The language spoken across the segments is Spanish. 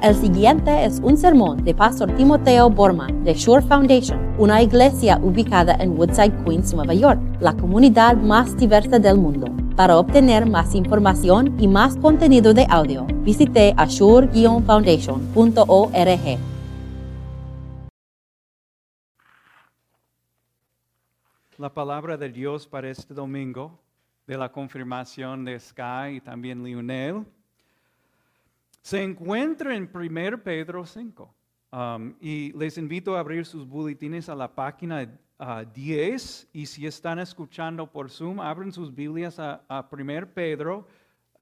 El siguiente es un sermón de Pastor Timoteo Borman de Shore Foundation, una iglesia ubicada en Woodside, Queens, Nueva York, la comunidad más diversa del mundo. Para obtener más información y más contenido de audio, visite ashore-foundation.org. La palabra de Dios para este domingo, de la confirmación de Sky y también Lionel, se encuentra en 1 Pedro 5. Um, y les invito a abrir sus boletines a la página 10 y si están escuchando por Zoom, abren sus Biblias a, 1 Pedro.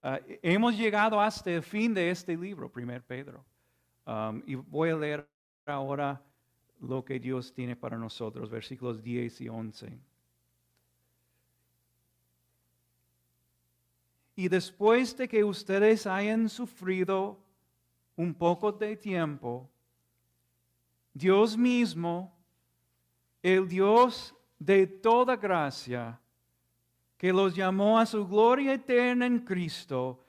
Uh, hemos llegado hasta el fin de este libro, 1 Pedro. Um, y voy a leer ahora lo que Dios tiene para nosotros, versículos 10 y 11. Y después de que ustedes hayan sufrido un poco de tiempo, Dios mismo, el Dios de toda gracia, que los llamó a su gloria eterna en Cristo,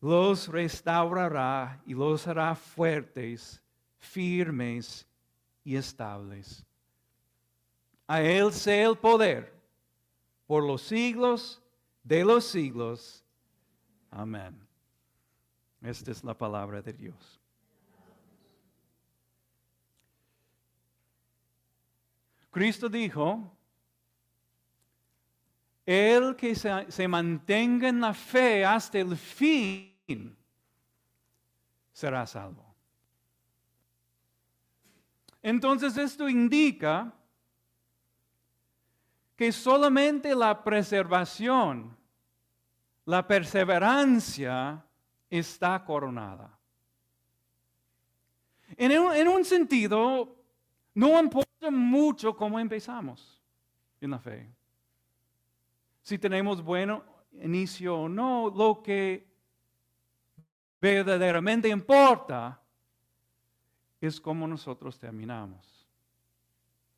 los restaurará y los hará fuertes, firmes y estables. A Él sea el poder por los siglos de los siglos. Amén. Esta es la palabra de Dios. Cristo dijo, el que se, mantenga en la fe hasta el fin será salvo. Entonces esto indica que solamente la preservación, la perseverancia está coronada. En un, sentido, no importa mucho cómo empezamos en la fe. Si tenemos buen inicio o no, lo que verdaderamente importa es cómo nosotros terminamos.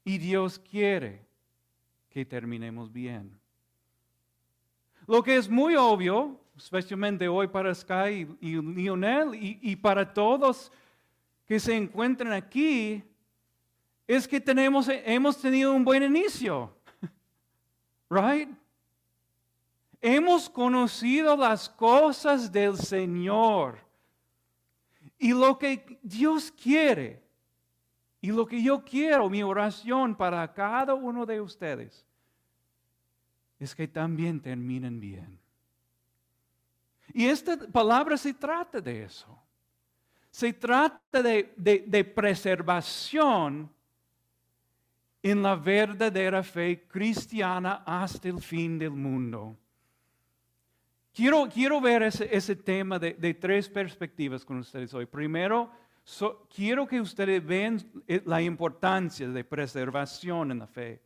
Y Dios quiere que terminemos bien. Lo que es muy obvio, especialmente hoy para Sky y, Lionel y, para todos que se encuentran aquí, es que tenemos, hemos tenido un buen inicio. Right? Hemos conocido las cosas del Señor. Y lo que Dios quiere y lo que yo quiero, mi oración para cada uno de ustedes, es que también terminen bien. Y esta palabra se trata de eso. Se trata de, de, preservación en la verdadera fe cristiana hasta el fin del mundo. Quiero, quiero ver ese, ese tema de, de, tres perspectivas con ustedes hoy. Primero, quiero que ustedes vean eh, la importancia de preservación en la fe.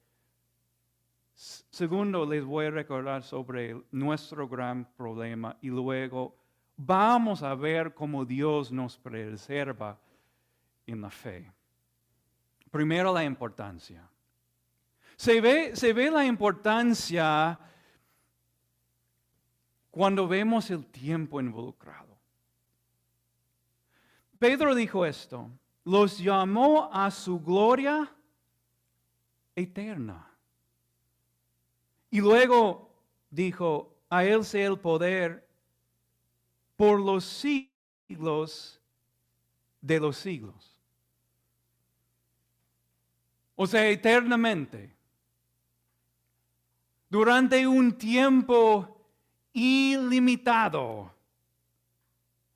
Segundo, les voy a recordar sobre nuestro gran problema y luego vamos a ver cómo Dios nos preserva en la fe. Primero, la importancia. Se ve, se ve la importancia cuando vemos el tiempo involucrado. Pedro dijo esto, los llamó a su gloria eterna. Y luego dijo, a él sea el poder por los siglos de los siglos. O sea, eternamente. Durante un tiempo ilimitado.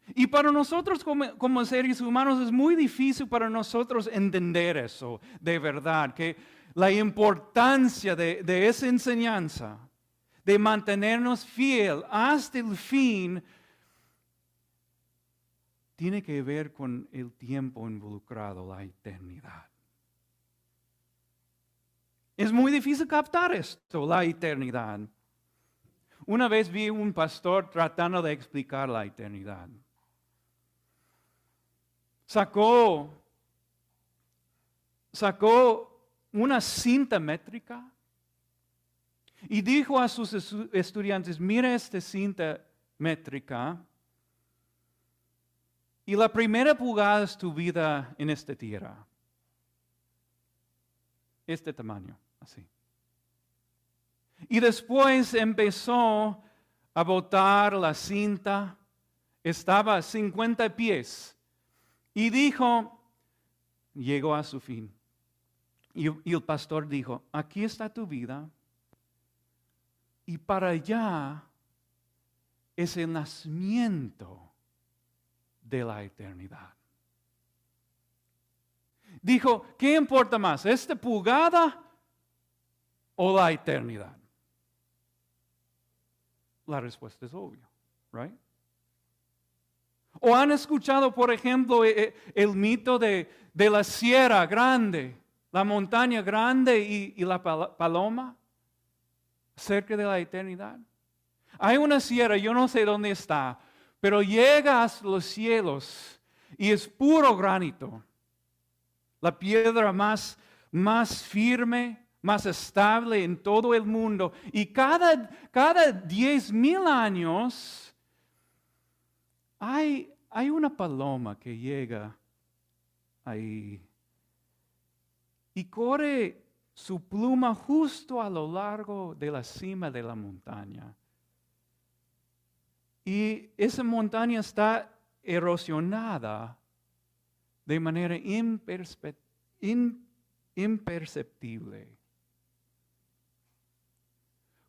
Y para nosotros como, seres humanos es muy difícil para nosotros entender eso de verdad, que la importancia de, esa enseñanza, de mantenernos fiel hasta el fin, tiene que ver con el tiempo involucrado, la eternidad. Es muy difícil captar esto, la eternidad. Una vez vi un pastor tratando de explicar la eternidad sacó, sacó una cinta métrica y dijo a sus estudiantes, mira esta cinta métrica. Y la primera pulgada es tu vida en esta tierra. Este tamaño, así. Y después empezó a botar la cinta, estaba a 50 pies. Y dijo, llegó a su fin. Y, el pastor dijo, aquí está tu vida. Y para allá es el nacimiento de la eternidad. Dijo, ¿qué importa más? ¿Esta pulgada o la eternidad? La respuesta es obvia, right? ¿O han escuchado, por ejemplo, e, e, el, mito de, la sierra grande, la montaña grande y, la paloma cerca de la eternidad? Hay una sierra, yo no sé dónde está, pero llega a los cielos y es puro granito. La piedra más, más firme, más estable en todo el mundo. Y cada, cada diez mil años hay, hay una paloma que llega ahí y corre su pluma justo a lo largo de la cima de la montaña. Y esa montaña está erosionada de manera imperceptible.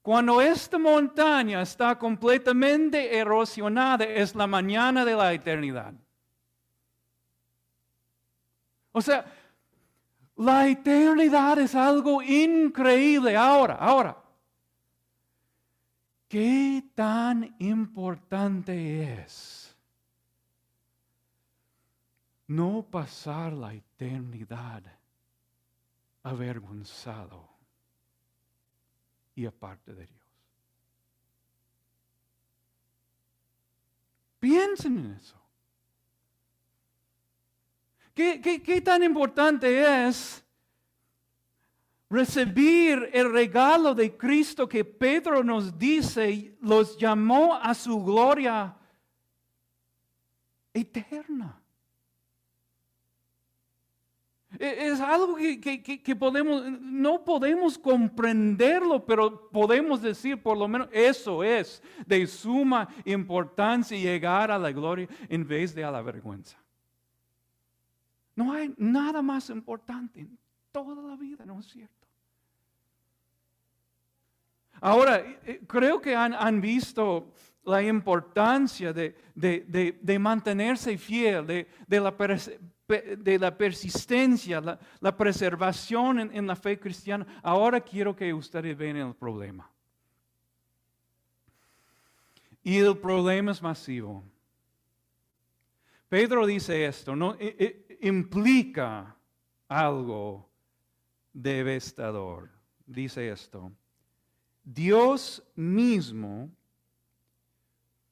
Cuando esta montaña está completamente erosionada, es la mañana de la eternidad. O sea, la eternidad es algo increíble. Ahora, ahora, ¿qué tan importante es no pasar la eternidad avergonzado? Y aparte de Dios. Piensen en eso. ¿Qué, tan importante es recibir el regalo de Cristo que Pedro nos dice, los llamó a su gloria eterna? E, es algo que, podemos, no podemos comprenderlo, pero podemos decir por lo menos eso es de suma importancia llegar a la gloria en vez de a la vergüenza. No hay nada más importante en toda la vida, ¿no es cierto? Ahora, eh, eh, creo que han, visto la importancia de, mantenerse fiel, de, la de la persistencia, la, preservación en, la fe cristiana, ahora quiero que ustedes vean el problema. Y el problema es masivo. Pedro dice esto, no e, e, implica algo devastador. Dice esto. Dios mismo,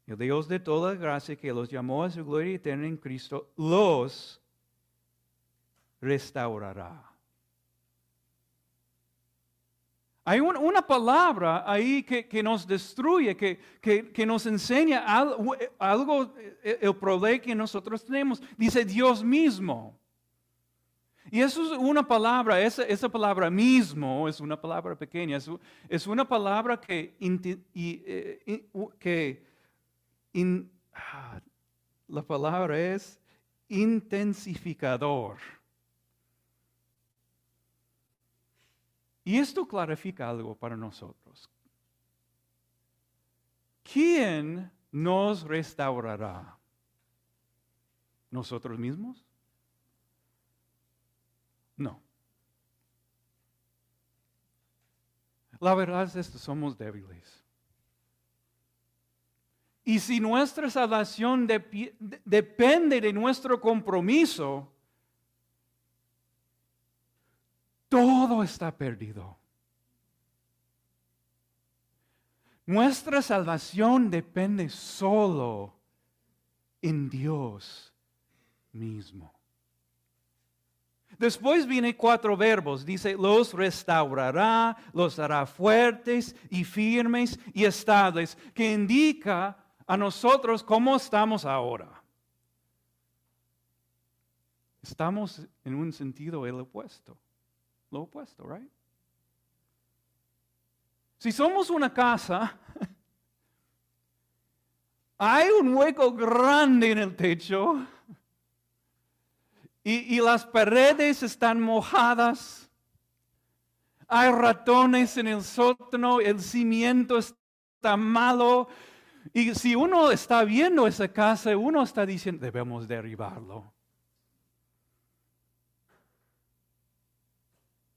el Dios de toda gracia que los llamó a su gloria eterna en Cristo, los restaurará. Hay una palabra ahí que, nos destruye, que, que, nos enseña algo, algo, eh, el problema que nosotros tenemos. Dice Dios mismo. Y eso es una palabra, esa, esa palabra mismo es una palabra pequeña, es, una palabra que, eh, que ah, la palabra es intensificador. Y esto clarifica algo para nosotros. ¿Quién nos restaurará? ¿Nosotros mismos? No. La verdad es que somos débiles. Y si nuestra salvación depende de nuestro compromiso, todo está perdido. Nuestra salvación depende solo en Dios mismo. Después viene cuatro verbos. Dice, los restaurará, los hará fuertes y firmes y estables, que indica a nosotros cómo estamos ahora. estamos en un sentido el opuesto. Lo opuesto, right? Si somos una casa, hay un hueco grande en el techo y, y las paredes están mojadas. Hay ratones en el sótano, el cimiento está malo. Y si uno está viendo esa casa, uno está diciendo, debemos derribarlo.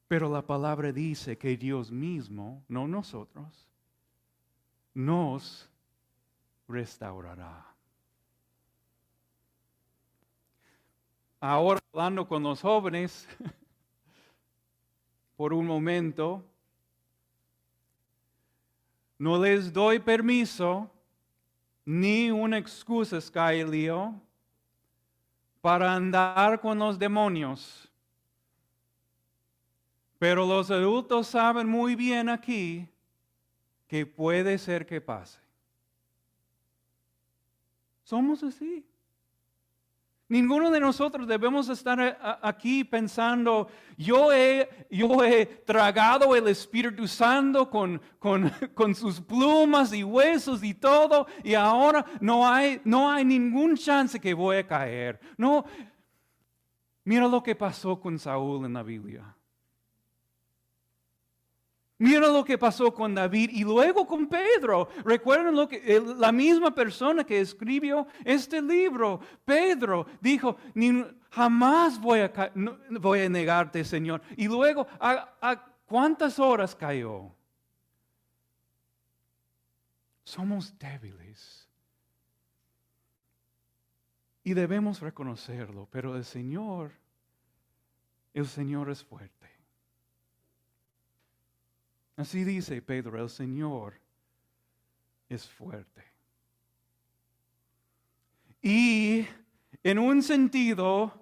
Pero la palabra dice que Dios mismo, no nosotros, nos restaurará. Ahora hablando con los jóvenes, por un momento, no les doy permiso ni una excusa, Skylio, para andar con los demonios. Pero los adultos saben muy bien aquí que puede ser que pase. Somos así. Ninguno de nosotros debemos estar eh, aquí pensando, yo he, yo he tragado el Espíritu Santo con, con, con, sus plumas y huesos y todo, y ahora no hay, no hay ningún chance que voy a caer. No, mira lo que pasó con Saúl en la Biblia. Mira lo que pasó con David y luego con Pedro. Recuerden lo que la misma persona que escribió este libro, Pedro, dijo, jamás voy a, a negarte, Señor. Y luego, ¿a, cuántas horas cayó? Somos débiles. Y debemos reconocerlo, pero el Señor, el Señor es fuerte. Así dice Pedro, el Señor es fuerte. Y en un sentido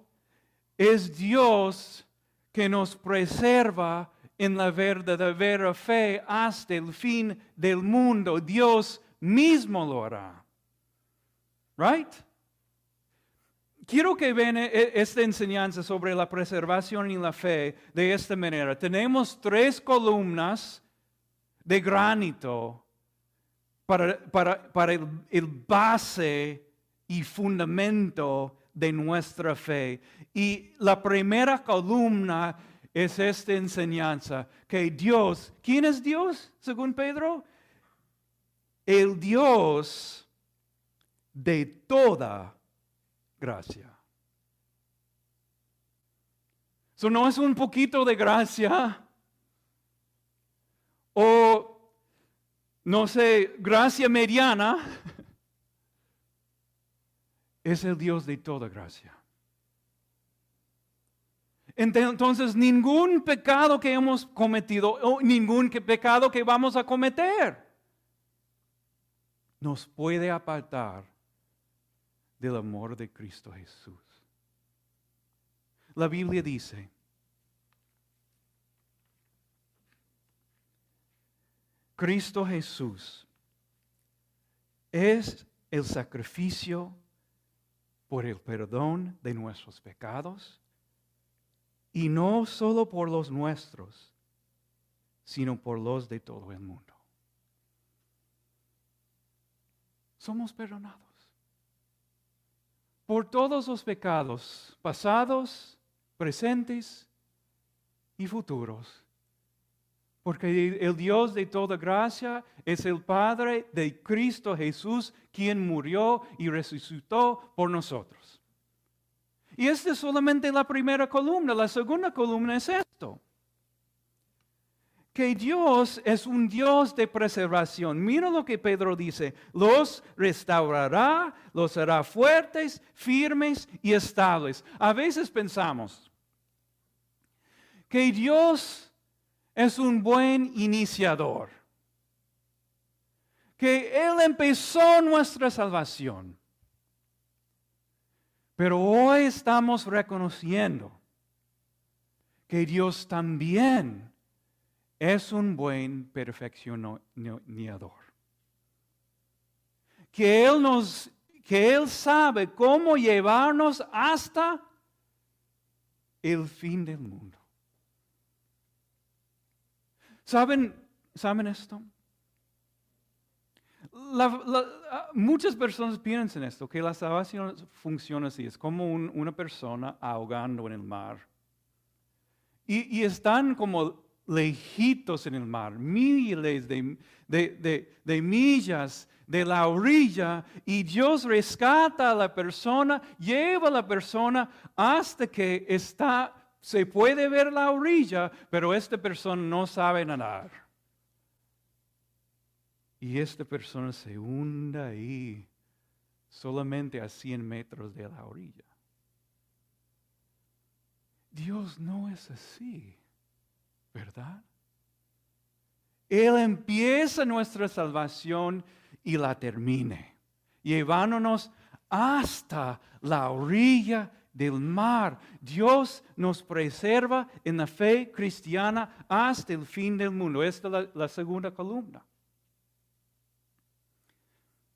es Dios que nos preserva en la verdadera fe hasta el fin del mundo. Dios mismo lo hará. Right? Quiero que vean e, e, esta enseñanza sobre la preservación y la fe de esta manera. Tenemos tres columnas de granito para, para, el, base y fundamento de nuestra fe. Y la primera columna es esta enseñanza, que Dios, ¿quién es Dios según Pedro? El Dios de toda gracia. Eso no es un poquito de gracia, o, no sé, gracia mediana, es el Dios de toda gracia. Entonces, ningún pecado que hemos cometido o ningún pecado que vamos a cometer nos puede apartar del amor de Cristo Jesús. La Biblia dice, Cristo Jesús es el sacrificio por el perdón de nuestros pecados y no solo por los nuestros, sino por los de todo el mundo. Somos perdonados por todos los pecados pasados, presentes y futuros porque el Dios de toda gracia es el Padre de Cristo Jesús, quien murió y resucitó por nosotros. Y esta es solamente la primera columna. La segunda columna es esto. Que Dios es un Dios de preservación. Mira lo que Pedro dice. Los restaurará, los hará fuertes, firmes y estables. A veces pensamos que Dios es un buen iniciador. Que Él empezó nuestra salvación. Pero hoy estamos reconociendo que Dios también es un buen perfeccionador. Que Él nos, que Él sabe cómo llevarnos hasta el fin del mundo. ¿Saben, ¿saben esto? Ah, muchas personas piensan esto, que la salvación funciona así, es como una persona ahogando en el mar. Y, y, están como lejitos en el mar, miles de, de, de, millas de la orilla, y Dios rescata a la persona, lleva a la persona hasta que está, se puede ver la orilla, pero esta persona no sabe nadar. Y esta persona se hunde ahí solamente a 100 metros de la orilla. Dios no es así, Él empieza nuestra salvación y la termine, llevándonos hasta la orilla del mar. Dios nos preserva en la fe cristiana hasta el fin del mundo. Esta es la, la segunda columna.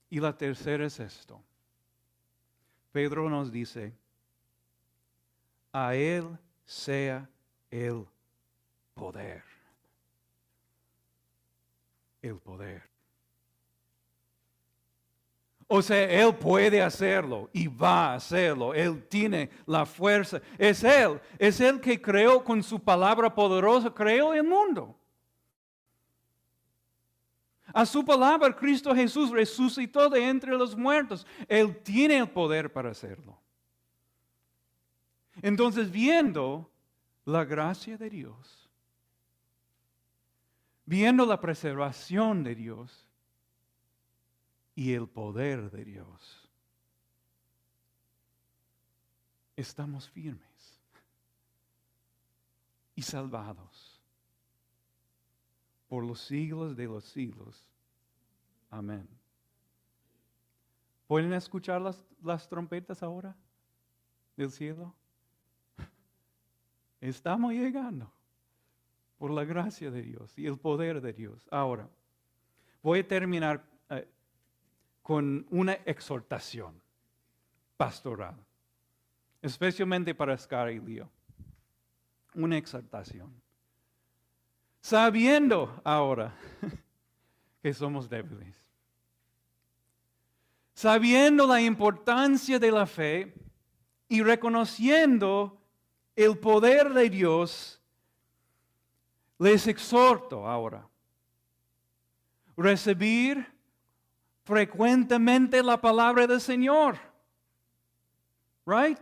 Y la tercera es esto. Pedro nos dice, a Él sea el poder. El poder. O sea, Él puede hacerlo y va a hacerlo. Él tiene la fuerza. Es Él. Es Él que creó con su palabra poderosa, creó el mundo. A su palabra, Cristo Jesús resucitó de entre los muertos. Él tiene el poder para hacerlo. Entonces, viendo la gracia de Dios, viendo la preservación de Dios y el poder de Dios, estamos firmes y salvados por los siglos de los siglos. Amén. ¿Pueden escuchar las, las trompetas ahora del cielo? Estamos llegando por la gracia de Dios y el poder de Dios. Ahora, voy a terminar eh, con una exhortación pastoral, especialmente para Scar y Leo. Una exhortación sabiendo ahora que somos débiles, sabiendo la importancia de la fe y reconociendo el poder de Dios, les exhorto ahora recibir frecuentemente la palabra del Señor. Right?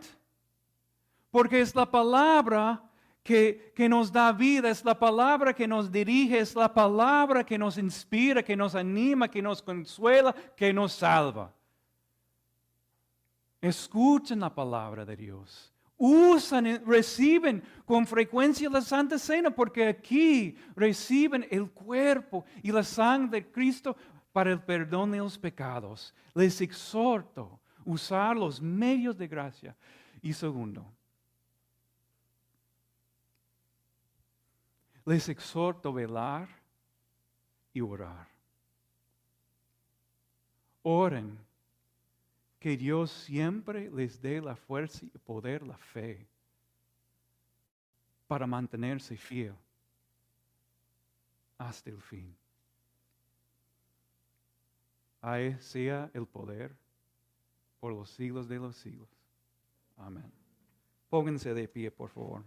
Porque es la palabra que, nos da vida, es la palabra que nos dirige, es la palabra que nos inspira, que nos anima, que nos consuela, que nos salva. Escuchen la palabra de Dios. Usan, reciben con frecuencia la Santa Cena porque aquí reciben el cuerpo y la sangre de Cristo para el perdón de los pecados. Les exhorto a usar los medios de gracia. Y segundo, les exhorto a velar y orar. Oren que Dios siempre les dé la fuerza y poder, la fe, para mantenerse fiel hasta el fin. A él sea el poder por los siglos de los siglos. Amén. Pónganse de pie, por favor.